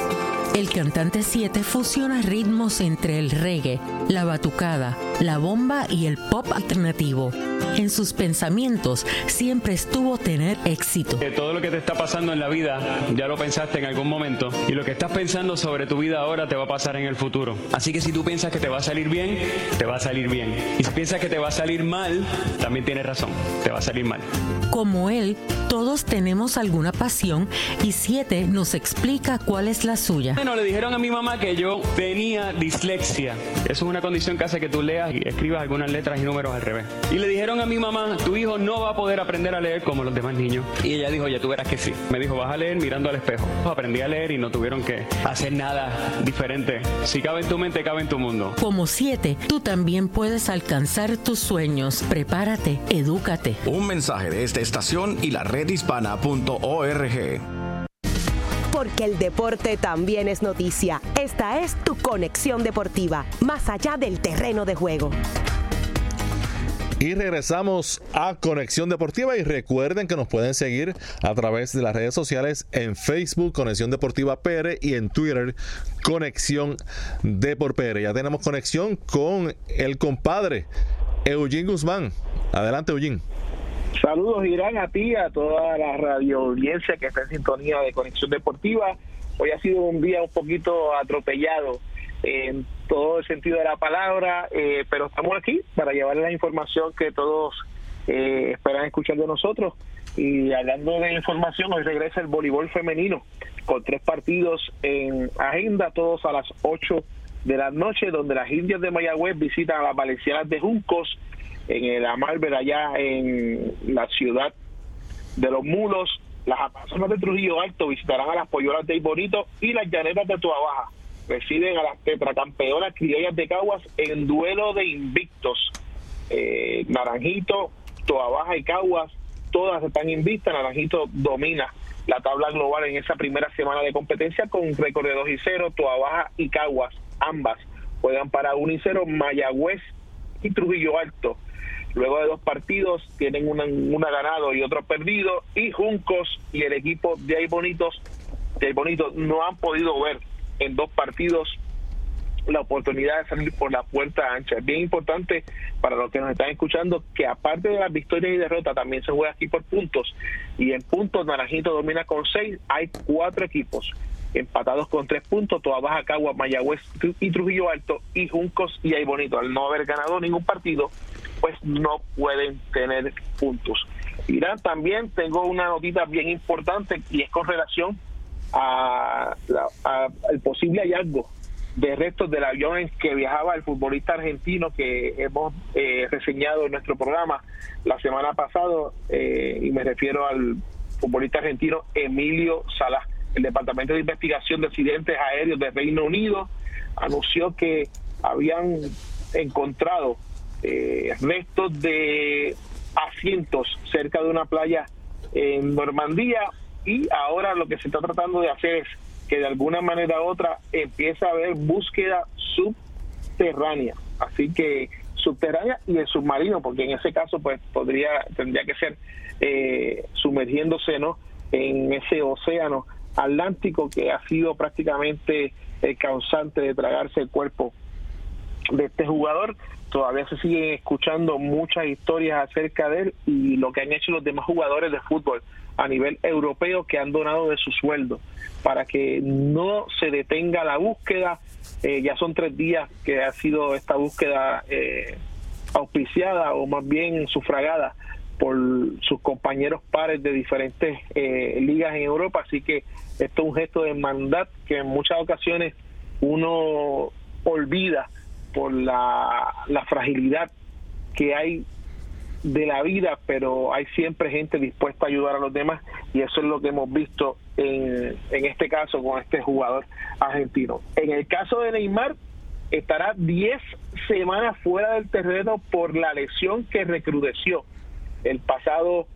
El cantante 7 fusiona ritmos entre el reggae, la batucada, la bomba y el pop alternativo. En sus pensamientos siempre estuvo tener éxito. todo lo que te está pasando en la vida ya lo pensaste en algún momento y lo que estás pensando sobre tu vida ahora te va a pasar en el futuro. Así que si tú piensas que te va a salir bien, te va a salir bien. Y si piensas que te va a salir mal, también tienes razón, te va a salir mal. Como él, todos tenemos alguna pasión y siete nos explica cuál es la suya. Bueno, le dijeron a mi mamá que yo tenía dislexia. Eso es una condición que hace que tú leas y escribas algunas letras y números al revés. Y le dijeron a mi mamá, tu hijo no va a poder aprender a leer como los demás niños. Y ella dijo, ya tú verás que sí. Me dijo, vas a leer mirando al espejo. Aprendí a leer y no tuvieron que hacer nada diferente. Si cabe en tu mente, cabe en tu mundo. Como siete, tú también puedes alcanzar tus sueños. Prepárate, edúcate. Un mensaje de esta estación y la redhispana.org. Porque el deporte también es noticia. Esta es tu conexión deportiva, más allá del terreno de juego. Y regresamos a Conexión Deportiva y recuerden que nos pueden seguir a través de las redes sociales en Facebook Conexión Deportiva PR y en Twitter Conexión Depor PR. Ya tenemos conexión con el compadre Eugene Guzmán. Adelante Eugene. Saludos Irán a ti, a toda la radio audiencia que está en sintonía de Conexión Deportiva. Hoy ha sido un día un poquito atropellado en todo el sentido de la palabra, eh, pero estamos aquí para llevarles la información que todos eh, esperan escuchar de nosotros. Y hablando de información, hoy regresa el voleibol femenino con tres partidos en agenda, todos a las 8 de la noche, donde las indias de Mayagüez visitan a las valencianas de Juncos en el Amalver, allá en la ciudad de los Mulos. Las personas de Trujillo Alto visitarán a las Pollolas de Iborito y las Llaneras de Tuabaja reciben a las tetracampeonas criollas de Caguas en duelo de invictos. Eh, Naranjito, Toa y Caguas, todas están invictas. Naranjito domina la tabla global en esa primera semana de competencia con récord de 2 y 0. Toa y Caguas, ambas juegan para 1 y 0. Mayagüez y Trujillo Alto. Luego de dos partidos tienen una, una ganado y otro perdido. Y Juncos y el equipo de Ay Bonitos, de Ay Bonitos no han podido ver en dos partidos la oportunidad de salir por la puerta ancha. Es bien importante para los que nos están escuchando que aparte de las victorias y derrotas también se juega aquí por puntos y en puntos Naranjito domina con seis, hay cuatro equipos empatados con tres puntos, Toda Baja Cagua, Mayagüez y Trujillo Alto y Juncos y ahí bonito. Al no haber ganado ningún partido, pues no pueden tener puntos. Irán, también tengo una notita bien importante y es con relación a, el posible hallazgo de restos del avión en que viajaba el futbolista argentino que hemos eh, reseñado en nuestro programa la semana pasada, eh, y me refiero al futbolista argentino Emilio Salah. El Departamento de Investigación de Accidentes Aéreos de Reino Unido anunció que habían encontrado eh, restos de asientos cerca de una playa en Normandía y ahora lo que se está tratando de hacer es que de alguna manera u otra empieza a haber búsqueda subterránea. Así que subterránea y el submarino, porque en ese caso pues podría tendría que ser eh, sumergiéndose no en ese océano Atlántico que ha sido prácticamente el causante de tragarse el cuerpo de este jugador. Todavía se siguen escuchando muchas historias acerca de él y lo que han hecho los demás jugadores de fútbol a nivel europeo que han donado de su sueldo para que no se detenga la búsqueda. Eh, ya son tres días que ha sido esta búsqueda eh, auspiciada o más bien sufragada por sus compañeros pares de diferentes eh, ligas en Europa, así que esto es un gesto de hermandad que en muchas ocasiones uno olvida por la, la fragilidad que hay de la vida, pero hay siempre gente dispuesta a ayudar a los demás y eso es lo que hemos visto en, en este caso con este jugador argentino. En el caso de Neymar, estará 10 semanas fuera del terreno por la lesión que recrudeció el pasado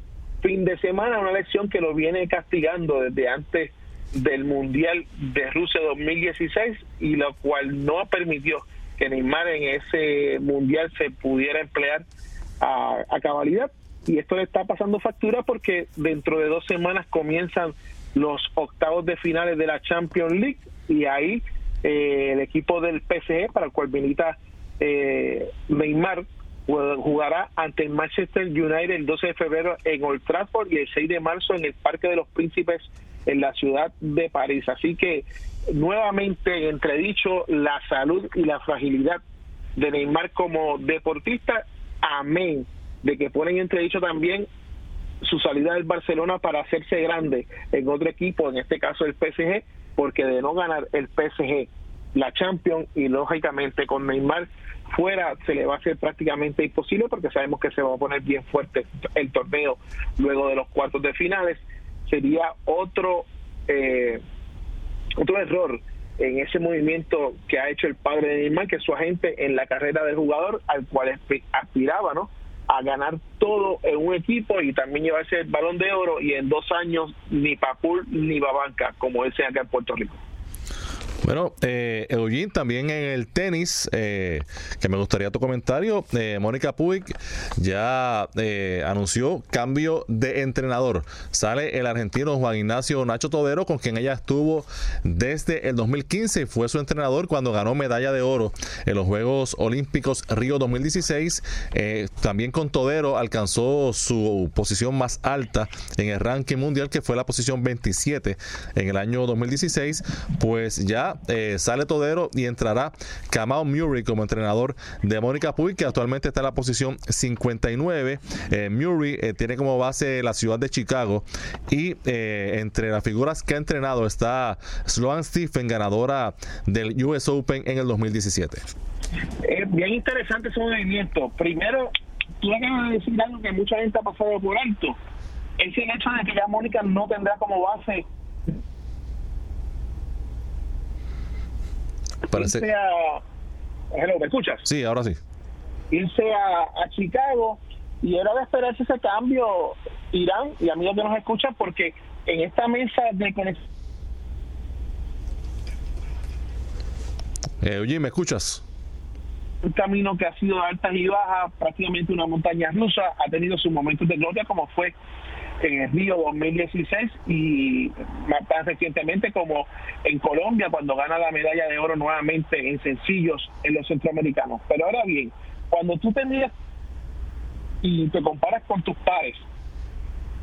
fin de semana, una lesión que lo viene castigando desde antes del Mundial de Rusia 2016 y lo cual no permitió que Neymar en ese Mundial se pudiera emplear a, cabalidad. Y esto le está pasando factura porque dentro de dos semanas comienzan los octavos de finales de la Champions League y ahí eh, el equipo del PSG, para el cual milita eh, Neymar, jugará ante el Manchester United el 12 de febrero en Old Trafford y el 6 de marzo en el Parque de los Príncipes en la ciudad de París. Así que nuevamente entredicho la salud y la fragilidad de Neymar como deportista, amén de que ponen entredicho también su salida del Barcelona para hacerse grande en otro equipo, en este caso el PSG, porque de no ganar el PSG la Champions y lógicamente con Neymar fuera se le va a hacer prácticamente imposible porque sabemos que se va a poner bien fuerte el torneo luego de los cuartos de finales sería otro eh, otro error en ese movimiento que ha hecho el padre de Neymar que es su agente en la carrera del jugador al cual aspiraba no a ganar todo en un equipo y también llevarse el balón de oro y en dos años ni Papul ni Babanca como ese acá en Puerto Rico bueno, eh, también en el tenis, eh, que me gustaría tu comentario, eh, Mónica Puig ya eh, anunció cambio de entrenador. Sale el argentino Juan Ignacio Nacho Todero, con quien ella estuvo desde el 2015 y fue su entrenador cuando ganó medalla de oro en los Juegos Olímpicos Río 2016. también con Todero alcanzó su posición más alta en el ranking mundial, que fue la posición 27 en el año 2016. Pues ya eh, sale Todero y entrará Kamau Murray como entrenador de Mónica Puy, que actualmente está en la posición 59. Eh, Murray eh, tiene como base la ciudad de Chicago y entre las figuras que ha entrenado está Sloan Stephen, ganadora del US Open en el 2017. bien interesante ese movimiento. Primero, tú acabas de decir algo que mucha gente ha pasado por alto. Es el hecho de que ya Mónica no tendrá como base Parece... irse ¿me escuchas? Sí, ahora sí. Irse a, Chicago y era de esperarse ese cambio, Irán y amigos que nos escuchan, porque en esta mesa de conexión. Eh, oye, ¿me escuchas? Un camino que ha sido altas y bajas, prácticamente una montaña rusa, ha tenido sus momentos de gloria, como fue en el Río 2016 y más tan recientemente como en Colombia cuando gana la medalla de oro nuevamente en sencillos en los centroamericanos. Pero ahora bien, cuando tú tenías y te comparas con tus pares,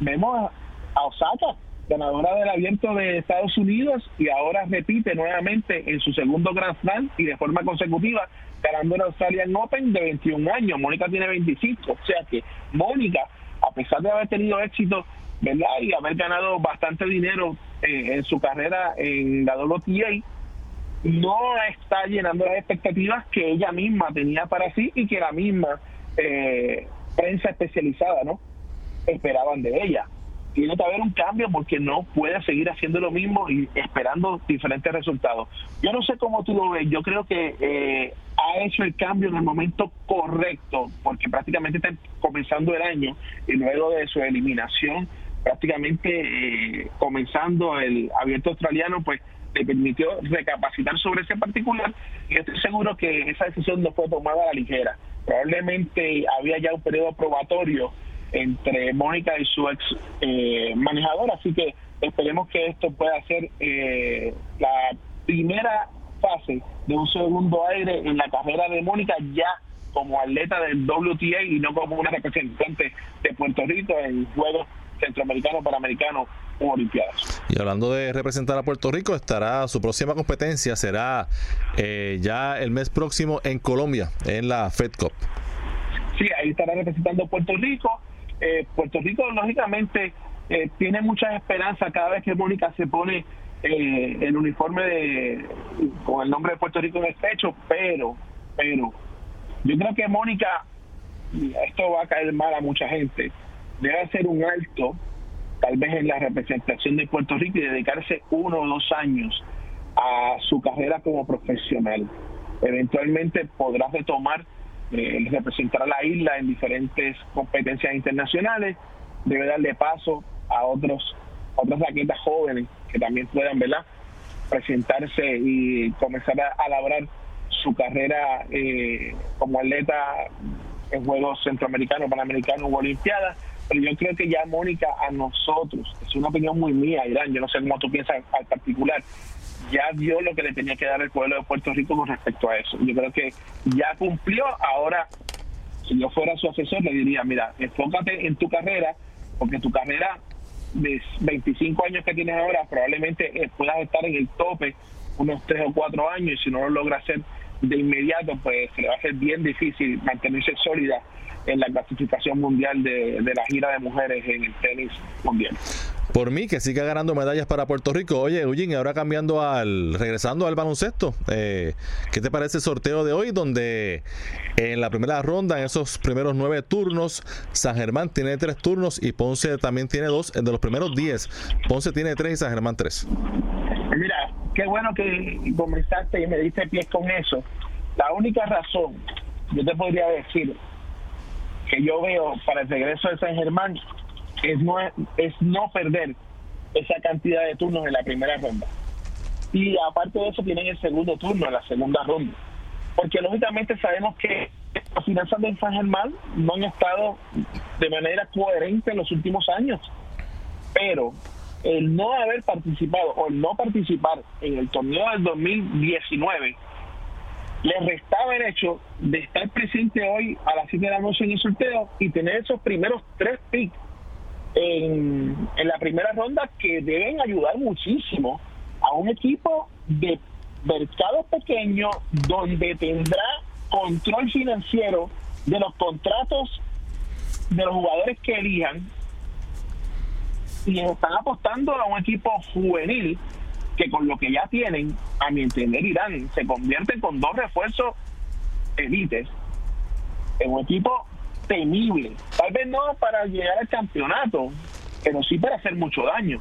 vemos a Osaka, ganadora del abierto de Estados Unidos y ahora repite nuevamente en su segundo Grand Slam y de forma consecutiva ganando el Australian Open de 21 años. Mónica tiene 25, o sea que Mónica a pesar de haber tenido éxito, ¿verdad? Y haber ganado bastante dinero eh, en su carrera en la WTA, no está llenando las expectativas que ella misma tenía para sí y que la misma eh, prensa especializada, ¿no? Esperaban de ella. Tiene que haber un cambio porque no puede seguir haciendo lo mismo y esperando diferentes resultados. Yo no sé cómo tú lo ves, yo creo que eh, ha hecho el cambio en el momento correcto, porque prácticamente está comenzando el año y luego de su eliminación, prácticamente eh, comenzando el abierto australiano, pues le permitió recapacitar sobre ese particular y estoy seguro que esa decisión no fue tomada a la ligera. Probablemente había ya un periodo probatorio entre Mónica y su ex eh, manejador, así que esperemos que esto pueda ser eh, la primera fase de un segundo aire en la carrera de Mónica ya como atleta del WTA y no como una representante de Puerto Rico en Juegos Centroamericanos, Panamericanos u Olimpiadas. Y hablando de representar a Puerto Rico, estará su próxima competencia será eh, ya el mes próximo en Colombia, en la Fed Cup. Sí, ahí estará representando a Puerto Rico. Eh, Puerto Rico, lógicamente, eh, tiene muchas esperanzas cada vez que Mónica se pone eh, el uniforme de con el nombre de Puerto Rico en el pecho, pero, pero yo creo que Mónica esto va a caer mal a mucha gente, debe hacer un alto, tal vez en la representación de Puerto Rico y dedicarse uno o dos años a su carrera como profesional. Eventualmente podrá retomar, eh, representar a la isla en diferentes competencias internacionales, debe darle paso a otros otras raquetas jóvenes que también puedan ¿verdad? presentarse y comenzar a, a labrar su carrera eh, como atleta en Juegos Centroamericanos, Panamericanos o Olimpiadas. Pero yo creo que ya Mónica a nosotros, es una opinión muy mía, Irán, yo no sé cómo tú piensas al particular, ya dio lo que le tenía que dar el pueblo de Puerto Rico con respecto a eso. Yo creo que ya cumplió, ahora si yo fuera su asesor le diría, mira, enfócate en tu carrera, porque tu carrera de 25 años que tienes ahora probablemente eh, puedas estar en el tope unos 3 o 4 años y si no lo logras hacer de inmediato, pues se le va a hacer bien difícil mantenerse sólida en la clasificación mundial de, la gira de mujeres en el tenis mundial. Por mí, que siga ganando medallas para Puerto Rico. Oye, Eugene, ahora cambiando al, regresando al baloncesto, eh, ¿qué te parece el sorteo de hoy? Donde en la primera ronda, en esos primeros nueve turnos, San Germán tiene tres turnos y Ponce también tiene dos. De los primeros diez, Ponce tiene tres y San Germán tres. Mira, qué bueno que comenzaste y me diste pie con eso. La única razón, yo te podría decir, que yo veo para el regreso de San Germán es no, es no perder esa cantidad de turnos en la primera ronda. Y aparte de eso, tienen el segundo turno en la segunda ronda. Porque lógicamente sabemos que las finanzas de San Germán no han estado de manera coherente en los últimos años. Pero el no haber participado o el no participar en el torneo del 2019 le restaba el hecho de estar presente hoy a las 7 de la noche en el sorteo y tener esos primeros tres picks en, en la primera ronda que deben ayudar muchísimo a un equipo de mercado pequeño donde tendrá control financiero de los contratos de los jugadores que elijan y están apostando a un equipo juvenil que con lo que ya tienen, a mi entender, Irán se convierte con dos refuerzos élites en un equipo temible. Tal vez no para llegar al campeonato, pero sí para hacer mucho daño.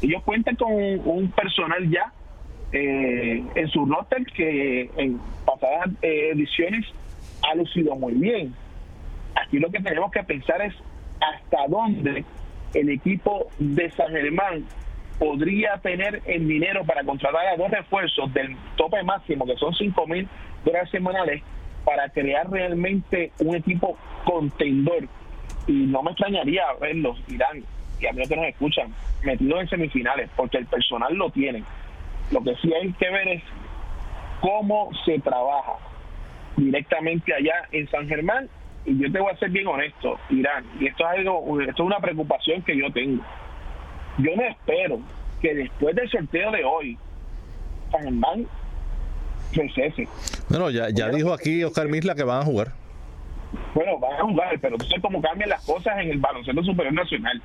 Ellos cuentan con un personal ya eh, en su roster que en pasadas eh, ediciones ha lucido muy bien. Aquí lo que tenemos que pensar es hasta dónde el equipo de San Germán podría tener el dinero para contratar a dos refuerzos del tope máximo, que son 5 mil dólares semanales, para crear realmente un equipo contendor. Y no me extrañaría verlos, Irán, y a mí que nos escuchan, metidos en semifinales, porque el personal lo tienen. Lo que sí hay que ver es cómo se trabaja directamente allá en San Germán y yo te voy a ser bien honesto, Irán, y esto es algo, esto es una preocupación que yo tengo. Yo no espero que después del sorteo de hoy, San Germán recese. Bueno, ya, ya dijo aquí Oscar Misla que van a jugar. Bueno, van a jugar, pero tú sabes cómo cambian las cosas en el baloncesto superior nacional.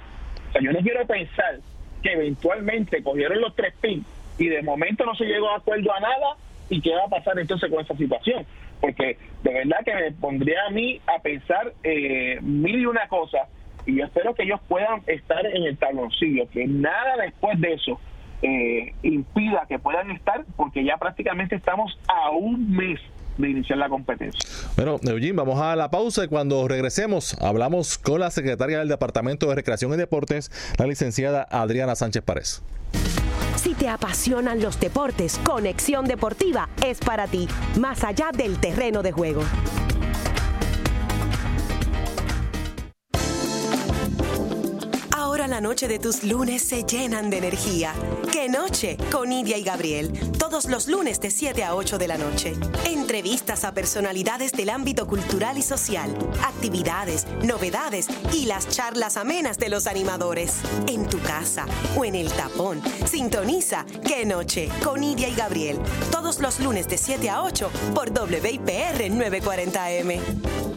O sea, yo no quiero pensar que eventualmente cogieron los tres pins y de momento no se llegó a acuerdo a nada y qué va a pasar entonces con esa situación porque de verdad que me pondría a mí a pensar eh, mil y una cosa y yo espero que ellos puedan estar en el taloncillo, que nada después de eso eh, impida que puedan estar, porque ya prácticamente estamos a un mes de iniciar la competencia. Bueno, Eugene, vamos a la pausa y cuando regresemos hablamos con la secretaria del Departamento de Recreación y Deportes, la licenciada Adriana Sánchez Párez. Si te apasionan los deportes, Conexión Deportiva es para ti, más allá del terreno de juego. La noche de tus lunes se llenan de energía. ¡Qué noche! Con Idia y Gabriel. Todos los lunes de 7 a 8 de la noche. Entrevistas a personalidades del ámbito cultural y social. Actividades, novedades y las charlas amenas de los animadores. En tu casa o en el tapón. Sintoniza ¡Qué noche! Con Idia y Gabriel. Todos los lunes de 7 a 8 por WIPR 940M.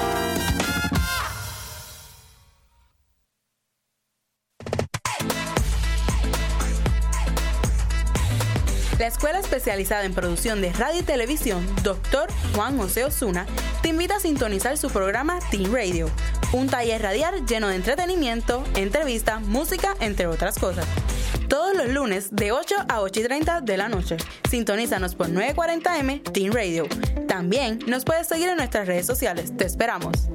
Escuela Especializada en Producción de Radio y Televisión, Dr. Juan José Osuna, te invita a sintonizar su programa Teen Radio, un taller radial lleno de entretenimiento, entrevistas, música, entre otras cosas. Todos los lunes de 8 a 8 y 30 de la noche. Sintonízanos por 940M Teen Radio. También nos puedes seguir en nuestras redes sociales. Te esperamos.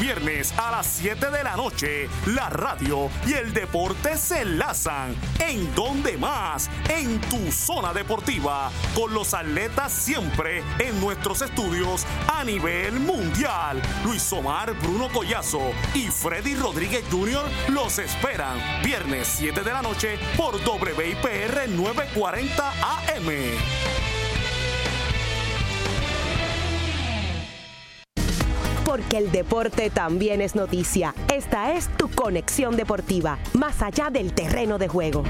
Viernes a las 7 de la noche, la radio y el deporte se enlazan. ¿En donde más? En tu zona deportiva, con los atletas siempre en nuestros estudios a nivel mundial. Luis Omar, Bruno Collazo y Freddy Rodríguez Jr. los esperan. Viernes 7 de la noche por WIPR 940 AM. Porque el deporte también es noticia. Esta es tu conexión deportiva, más allá del terreno de juego.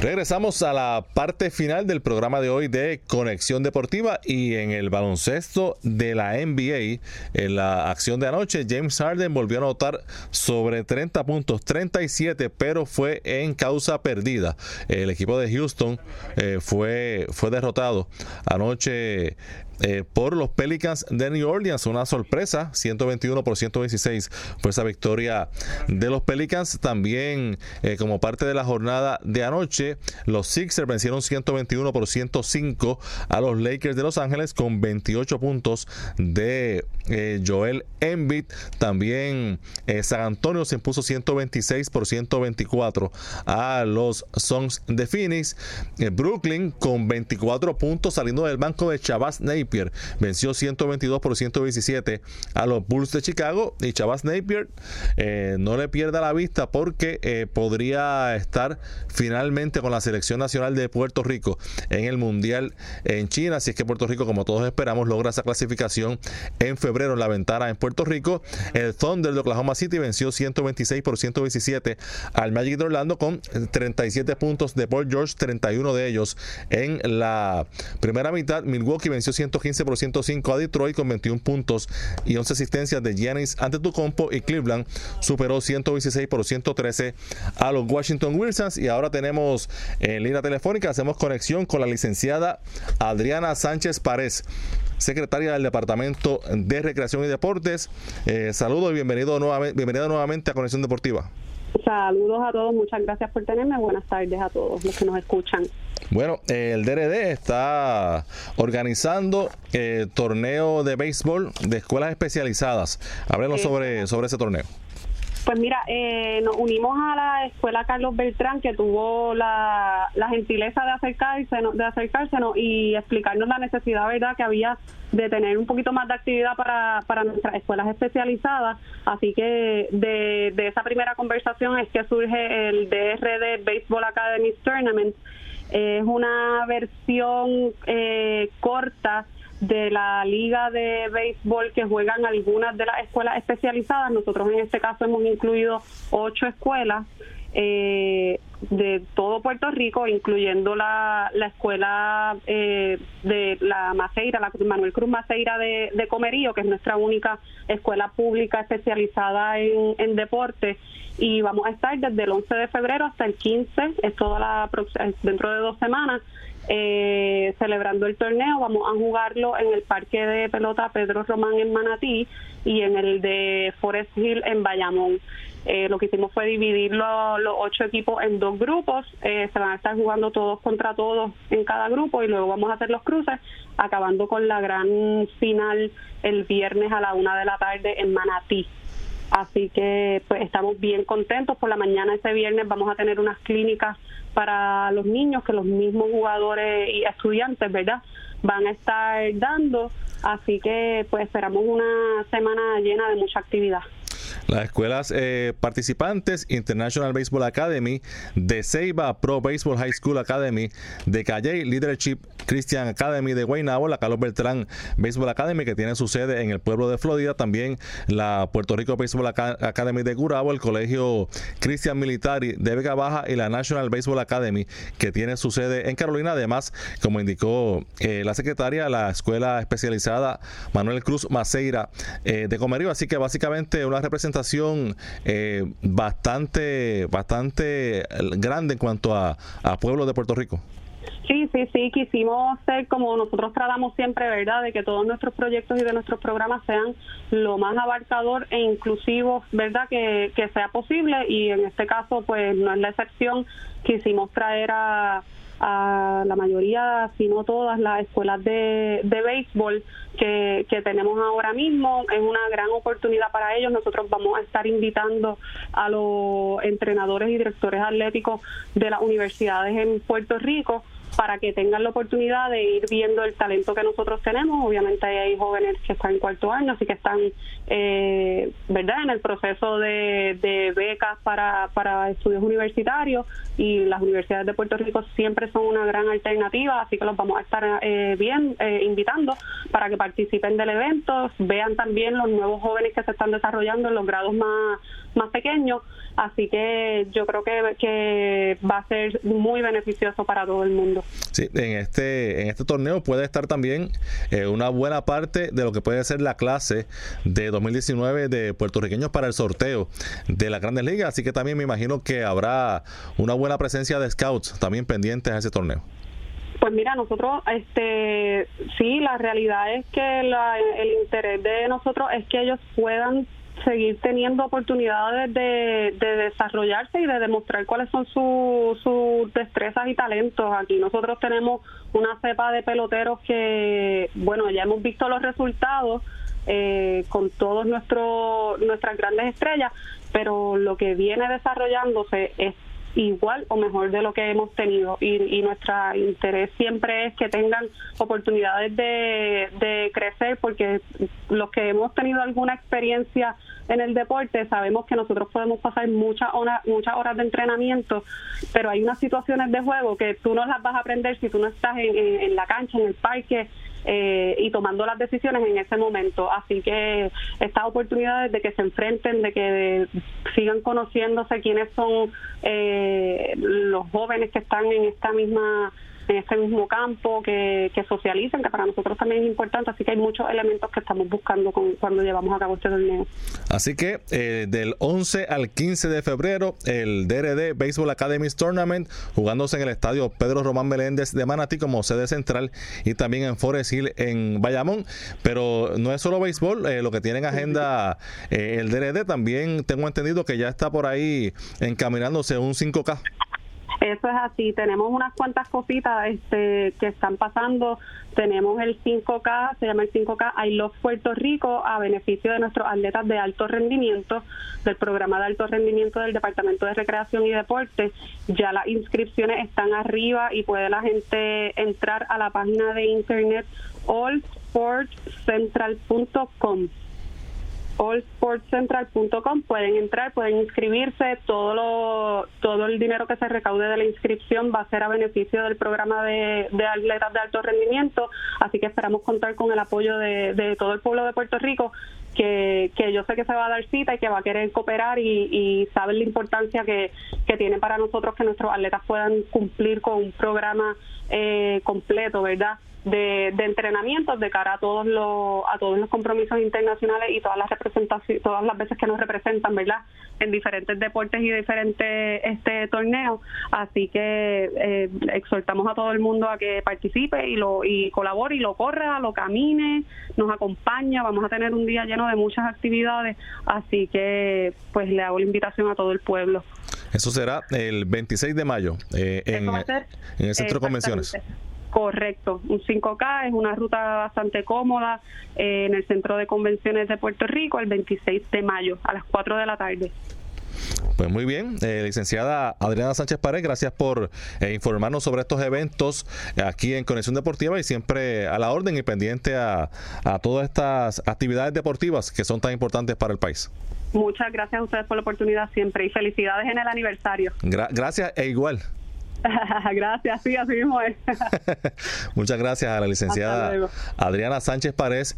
Regresamos a la parte final del programa de hoy de Conexión Deportiva y en el baloncesto de la NBA, en la acción de anoche, James Harden volvió a anotar sobre 30 puntos, 37, pero fue en causa perdida. El equipo de Houston eh, fue, fue derrotado anoche eh, por los Pelicans de New Orleans. Una sorpresa, 121 por 126 fue esa victoria de los Pelicans. También eh, como parte de la jornada de anoche, los Sixers vencieron 121 por 105 a los Lakers de Los Ángeles con 28 puntos de eh, Joel Embiid. También San Antonio se impuso 126 por 124 a los Suns de Phoenix. Brooklyn con 24 puntos saliendo del banco de Chavas Napier venció 122 por 127 a los Bulls de Chicago y Chavas Napier eh, no le pierda la vista porque eh, podría estar finalmente con la selección nacional de Puerto Rico en el Mundial en China. Si es que Puerto Rico, como todos esperamos, logra esa clasificación en febrero en la ventana en Puerto Rico. El Thunder de Oklahoma City venció 126 por 127 al Magic de Orlando con 37 puntos de Paul George, 31 de ellos en la primera mitad. Milwaukee venció 100 115 por 105 a Detroit con 21 puntos y 11 asistencias de Giannis ante tu compo y Cleveland superó 126 por 113 a los Washington Wilsons y ahora tenemos en línea telefónica hacemos conexión con la licenciada Adriana Sánchez Párez secretaria del Departamento de Recreación y Deportes. Eh, saludos y bienvenido nuevamente, bienvenida nuevamente a Conexión Deportiva. Saludos a todos, muchas gracias por tenerme. Buenas tardes a todos los que nos escuchan. Bueno, el DRD está organizando eh, torneo de béisbol de escuelas especializadas. Háblenos sobre, sobre ese torneo. Pues mira, eh, nos unimos a la escuela Carlos Beltrán que tuvo la, gentileza de acercarse, de acercársenos y explicarnos la necesidad, verdad, que había de tener un poquito más de actividad para, para nuestras escuelas especializadas. Así que de, de esa primera conversación es que surge el DRD Baseball Academy Tournament. Es una versión eh, corta de la liga de béisbol que juegan algunas de las escuelas especializadas. Nosotros en este caso hemos incluido ocho escuelas eh, de todo Puerto Rico, incluyendo la, la escuela eh, de la Maceira, la Manuel Cruz Maceira de, de, Comerío, que es nuestra única escuela pública especializada en, en deporte. Y vamos a estar desde el 11 de febrero hasta el 15, es toda la dentro de dos semanas, eh, celebrando el torneo. Vamos a jugarlo en el parque de pelota Pedro Román en Manatí y en el de Forest Hill en Bayamón. Eh, lo que hicimos fue dividir los ocho equipos en dos grupos. Eh, se van a estar jugando todos contra todos en cada grupo y luego vamos a hacer los cruces, acabando con la gran final el viernes a la una de la tarde en Manatí. Así que pues estamos bien contentos. Por la mañana ese viernes vamos a tener unas clínicas para los niños que los mismos jugadores y estudiantes, ¿verdad? Van a estar dando. Así que pues esperamos una semana llena de mucha actividad. Las escuelas eh, participantes, International Baseball Academy, de Ceiba Pro Baseball High School Academy, de Calle Leadership Christian Academy de Guaynabo, la Carlos Beltrán Baseball Academy, que tiene su sede en el pueblo de Florida, también la Puerto Rico Baseball Academy de Gurabo, el Colegio Christian Military de Vega Baja y la National Baseball Academy, que tiene su sede en Carolina. Además, como indicó eh, la secretaria, la escuela especializada Manuel Cruz Maceira eh, de Comerío. Así que básicamente una representación eh, bastante, bastante grande en cuanto a, a pueblos de Puerto Rico. Sí, sí, sí, quisimos ser como nosotros tratamos siempre, ¿verdad? De que todos nuestros proyectos y de nuestros programas sean lo más abarcador e inclusivos, ¿verdad? Que, que sea posible y en este caso, pues no es la excepción. Quisimos traer a, a la mayoría, si no todas, las escuelas de, de béisbol que, que tenemos ahora mismo. Es una gran oportunidad para ellos. Nosotros vamos a estar invitando a los entrenadores y directores atléticos de las universidades en Puerto Rico para que tengan la oportunidad de ir viendo el talento que nosotros tenemos. Obviamente hay jóvenes que están en cuarto año, así que están, eh, ¿verdad?, en el proceso de, becas para, para estudios universitarios y las universidades de Puerto Rico siempre son una gran alternativa, así que los vamos a estar eh, bien eh, invitando para que participen del evento, vean también los nuevos jóvenes que se están desarrollando en los grados más, más pequeños Así que yo creo que, que va a ser muy beneficioso para todo el mundo. Sí, en este, en este torneo puede estar también eh, una buena parte de lo que puede ser la clase de 2019 de puertorriqueños para el sorteo de las grandes ligas. Así que también me imagino que habrá una buena presencia de scouts también pendientes a ese torneo. Pues mira, nosotros, este, sí, la realidad es que el interés de nosotros es que ellos puedan seguir teniendo oportunidades de, desarrollarse y de demostrar cuáles son sus destrezas y talentos. Aquí nosotros tenemos una cepa de peloteros que, bueno, ya hemos visto los resultados eh, con todos nuestros nuestras grandes estrellas, pero lo que viene desarrollándose es igual o mejor de lo que hemos tenido. Y, y nuestro interés siempre es que tengan oportunidades de, de crecer porque los que hemos tenido alguna experiencia en el deporte sabemos que nosotros podemos pasar muchas horas, muchas horas de entrenamiento, pero hay unas situaciones de juego que tú no las vas a aprender si tú no estás en, en la cancha, en el parque, eh, y tomando las decisiones en ese momento. Así que estas oportunidades de que se enfrenten, de que sigan conociéndose quiénes son eh, los jóvenes que están en esta misma en este mismo campo, que, que socialicen, que para nosotros también es importante. Así que hay muchos elementos que estamos buscando con, cuando llevamos a cabo este torneo. Así que eh, del 11 al 15 de febrero, el DRD Baseball Academy Tournament, jugándose en el estadio Pedro Román Meléndez de Manatí como sede central y también en Forest Hill en Bayamón. Pero no es solo béisbol, eh, lo que tienen agenda eh, el DRD, también tengo entendido que ya está por ahí encaminándose un 5K. Eso es así, tenemos unas cuantas cositas este, que están pasando. Tenemos el 5K, se llama el 5K I Love Puerto Rico, a beneficio de nuestros atletas de alto rendimiento, del programa de alto rendimiento del Departamento de Recreación y Deportes. Ya las inscripciones están arriba y puede la gente entrar a la página de internet allsportcentral.com allsportcentral.com pueden entrar, pueden inscribirse, todo lo, todo el dinero que se recaude de la inscripción va a ser a beneficio del programa de, de atletas de alto rendimiento, así que esperamos contar con el apoyo de, de todo el pueblo de Puerto Rico que, que, yo sé que se va a dar cita y que va a querer cooperar y, y saben la importancia que, que tiene para nosotros que nuestros atletas puedan cumplir con un programa eh, completo, ¿verdad? De, de entrenamientos de cara a todos los a todos los compromisos internacionales y todas las representaciones todas las veces que nos representan verdad en diferentes deportes y diferentes este torneos. Así que eh, exhortamos a todo el mundo a que participe y lo y colabore y lo corra lo camine nos acompaña vamos a tener un día lleno de muchas actividades. Así que pues le hago la invitación a todo el pueblo. Eso será el 26 de mayo eh, en, en el centro de convenciones Correcto, un 5K es una ruta bastante cómoda eh, en el Centro de Convenciones de Puerto Rico el 26 de mayo a las 4 de la tarde. Pues muy bien, eh, licenciada Adriana Sánchez Pared, gracias por eh, informarnos sobre estos eventos aquí en Conexión Deportiva y siempre a la orden y pendiente a, a todas estas actividades deportivas que son tan importantes para el país. Muchas gracias a ustedes por la oportunidad siempre y felicidades en el aniversario. gracias e igual. gracias, sí, así mismo es. Muchas gracias a la licenciada Adriana Sánchez Párez,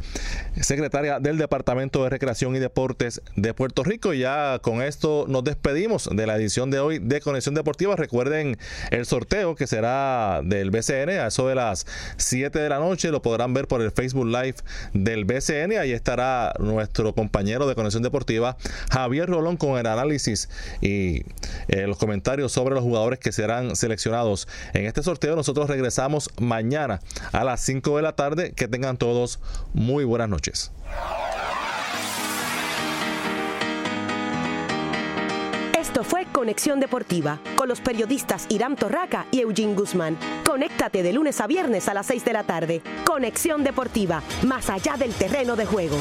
secretaria del Departamento de Recreación y Deportes de Puerto Rico. Ya con esto nos despedimos de la edición de hoy de Conexión Deportiva. Recuerden el sorteo que será del BCN a eso de las 7 de la noche. Lo podrán ver por el Facebook Live del BCN. Ahí estará nuestro compañero de Conexión Deportiva, Javier Rolón, con el análisis y eh, los comentarios sobre los jugadores que serán seleccionados en este sorteo. Nosotros regresamos mañana a las 5 de la tarde. Que tengan todos muy buenas noches. Esto fue Conexión Deportiva con los periodistas Irán Torraca y Eugene Guzmán. Conéctate de lunes a viernes a las 6 de la tarde. Conexión Deportiva, más allá del terreno de juego.